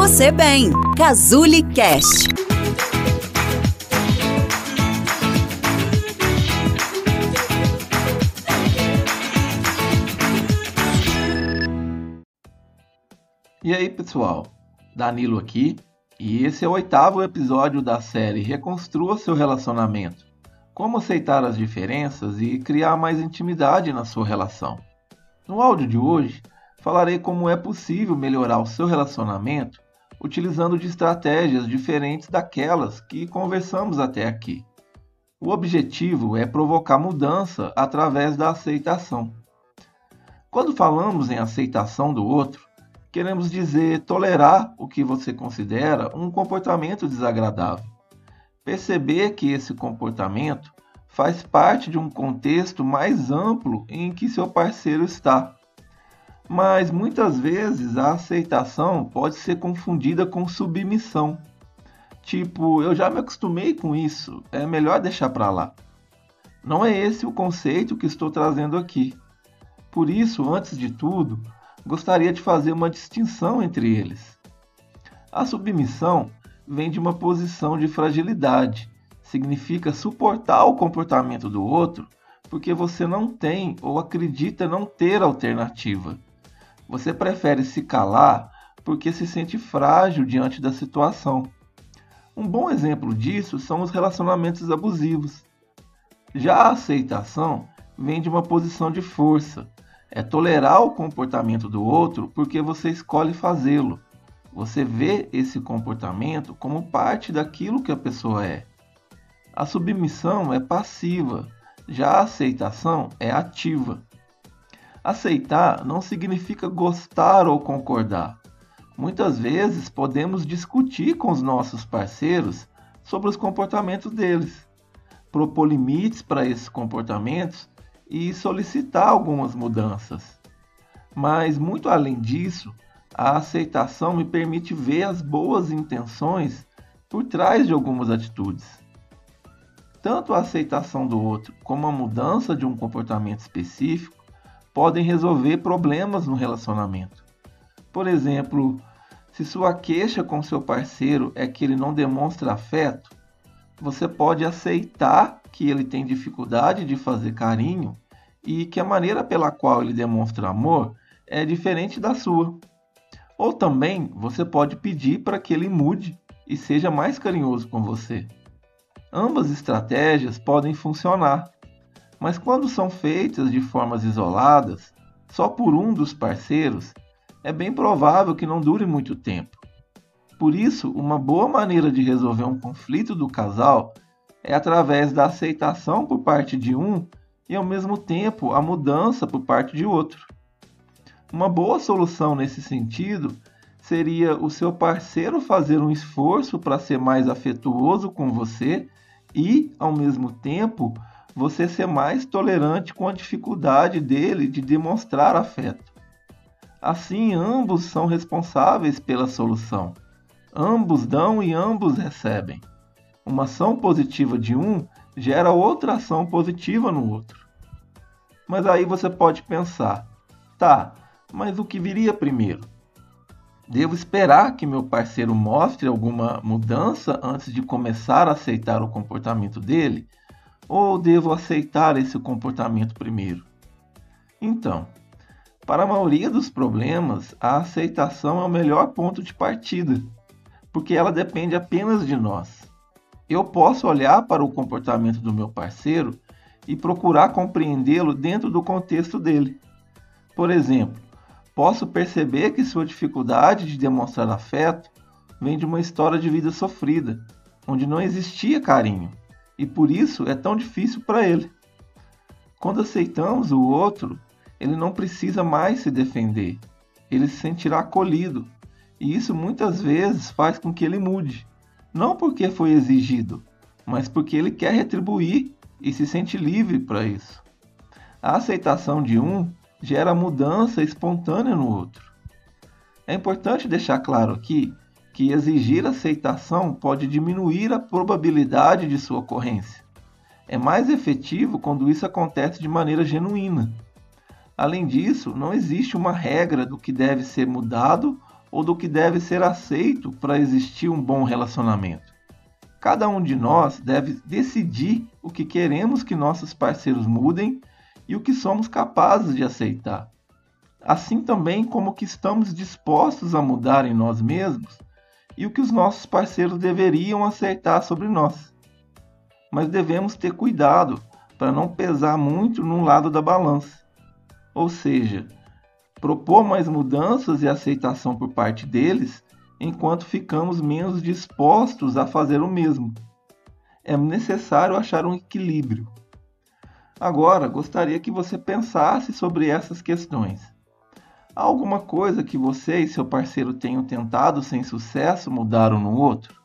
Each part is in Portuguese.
você bem. Cazuli Cast. E aí, pessoal? Danilo aqui, e esse é o oitavo episódio da série Reconstrua seu relacionamento. Como aceitar as diferenças e criar mais intimidade na sua relação. No áudio de hoje, falarei como é possível melhorar o seu relacionamento utilizando de estratégias diferentes daquelas que conversamos até aqui. O objetivo é provocar mudança através da aceitação. Quando falamos em aceitação do outro, queremos dizer tolerar o que você considera um comportamento desagradável. Perceber que esse comportamento faz parte de um contexto mais amplo em que seu parceiro está mas muitas vezes a aceitação pode ser confundida com submissão. Tipo, eu já me acostumei com isso, é melhor deixar para lá. Não é esse o conceito que estou trazendo aqui. Por isso, antes de tudo, gostaria de fazer uma distinção entre eles. A submissão vem de uma posição de fragilidade, significa suportar o comportamento do outro porque você não tem ou acredita não ter alternativa. Você prefere se calar porque se sente frágil diante da situação. Um bom exemplo disso são os relacionamentos abusivos. Já a aceitação vem de uma posição de força. É tolerar o comportamento do outro porque você escolhe fazê-lo. Você vê esse comportamento como parte daquilo que a pessoa é. A submissão é passiva, já a aceitação é ativa. Aceitar não significa gostar ou concordar. Muitas vezes podemos discutir com os nossos parceiros sobre os comportamentos deles, propor limites para esses comportamentos e solicitar algumas mudanças. Mas, muito além disso, a aceitação me permite ver as boas intenções por trás de algumas atitudes. Tanto a aceitação do outro como a mudança de um comportamento específico podem resolver problemas no relacionamento. Por exemplo, se sua queixa com seu parceiro é que ele não demonstra afeto, você pode aceitar que ele tem dificuldade de fazer carinho e que a maneira pela qual ele demonstra amor é diferente da sua. Ou também você pode pedir para que ele mude e seja mais carinhoso com você. Ambas estratégias podem funcionar, mas quando são feitas de formas isoladas, só por um dos parceiros, é bem provável que não dure muito tempo. Por isso, uma boa maneira de resolver um conflito do casal é através da aceitação por parte de um e, ao mesmo tempo, a mudança por parte de outro. Uma boa solução nesse sentido seria o seu parceiro fazer um esforço para ser mais afetuoso com você e, ao mesmo tempo, você ser mais tolerante com a dificuldade dele de demonstrar afeto. Assim, ambos são responsáveis pela solução. Ambos dão e ambos recebem. Uma ação positiva de um gera outra ação positiva no outro. Mas aí você pode pensar: tá, mas o que viria primeiro? Devo esperar que meu parceiro mostre alguma mudança antes de começar a aceitar o comportamento dele? Ou devo aceitar esse comportamento primeiro? Então, para a maioria dos problemas, a aceitação é o melhor ponto de partida, porque ela depende apenas de nós. Eu posso olhar para o comportamento do meu parceiro e procurar compreendê-lo dentro do contexto dele. Por exemplo, posso perceber que sua dificuldade de demonstrar afeto vem de uma história de vida sofrida, onde não existia carinho e por isso é tão difícil para ele. Quando aceitamos o outro, ele não precisa mais se defender, ele se sentirá acolhido, e isso muitas vezes faz com que ele mude, não porque foi exigido, mas porque ele quer retribuir e se sente livre para isso. A aceitação de um gera mudança espontânea no outro. É importante deixar claro aqui que exigir aceitação pode diminuir a probabilidade de sua ocorrência. É mais efetivo quando isso acontece de maneira genuína. Além disso, não existe uma regra do que deve ser mudado ou do que deve ser aceito para existir um bom relacionamento. Cada um de nós deve decidir o que queremos que nossos parceiros mudem e o que somos capazes de aceitar. Assim também como que estamos dispostos a mudar em nós mesmos e o que os nossos parceiros deveriam aceitar sobre nós. Mas devemos ter cuidado para não pesar muito num lado da balança. Ou seja, propor mais mudanças e aceitação por parte deles, enquanto ficamos menos dispostos a fazer o mesmo. É necessário achar um equilíbrio. Agora, gostaria que você pensasse sobre essas questões. Há alguma coisa que você e seu parceiro tenham tentado sem sucesso mudar um no outro?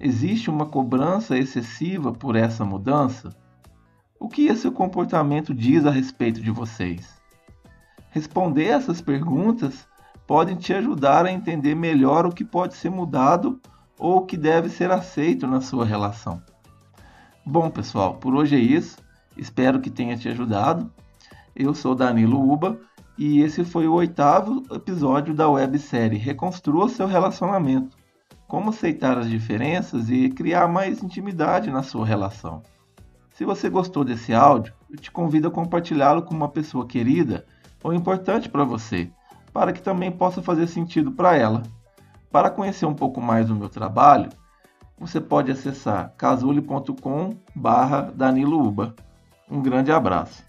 Existe uma cobrança excessiva por essa mudança? O que esse comportamento diz a respeito de vocês? Responder essas perguntas podem te ajudar a entender melhor o que pode ser mudado ou o que deve ser aceito na sua relação. Bom, pessoal, por hoje é isso. Espero que tenha te ajudado. Eu sou Danilo Uba e esse foi o oitavo episódio da websérie Reconstrua seu relacionamento. Como aceitar as diferenças e criar mais intimidade na sua relação. Se você gostou desse áudio, eu te convido a compartilhá-lo com uma pessoa querida ou importante para você, para que também possa fazer sentido para ela. Para conhecer um pouco mais do meu trabalho, você pode acessar casule.com/danilouba. Um grande abraço.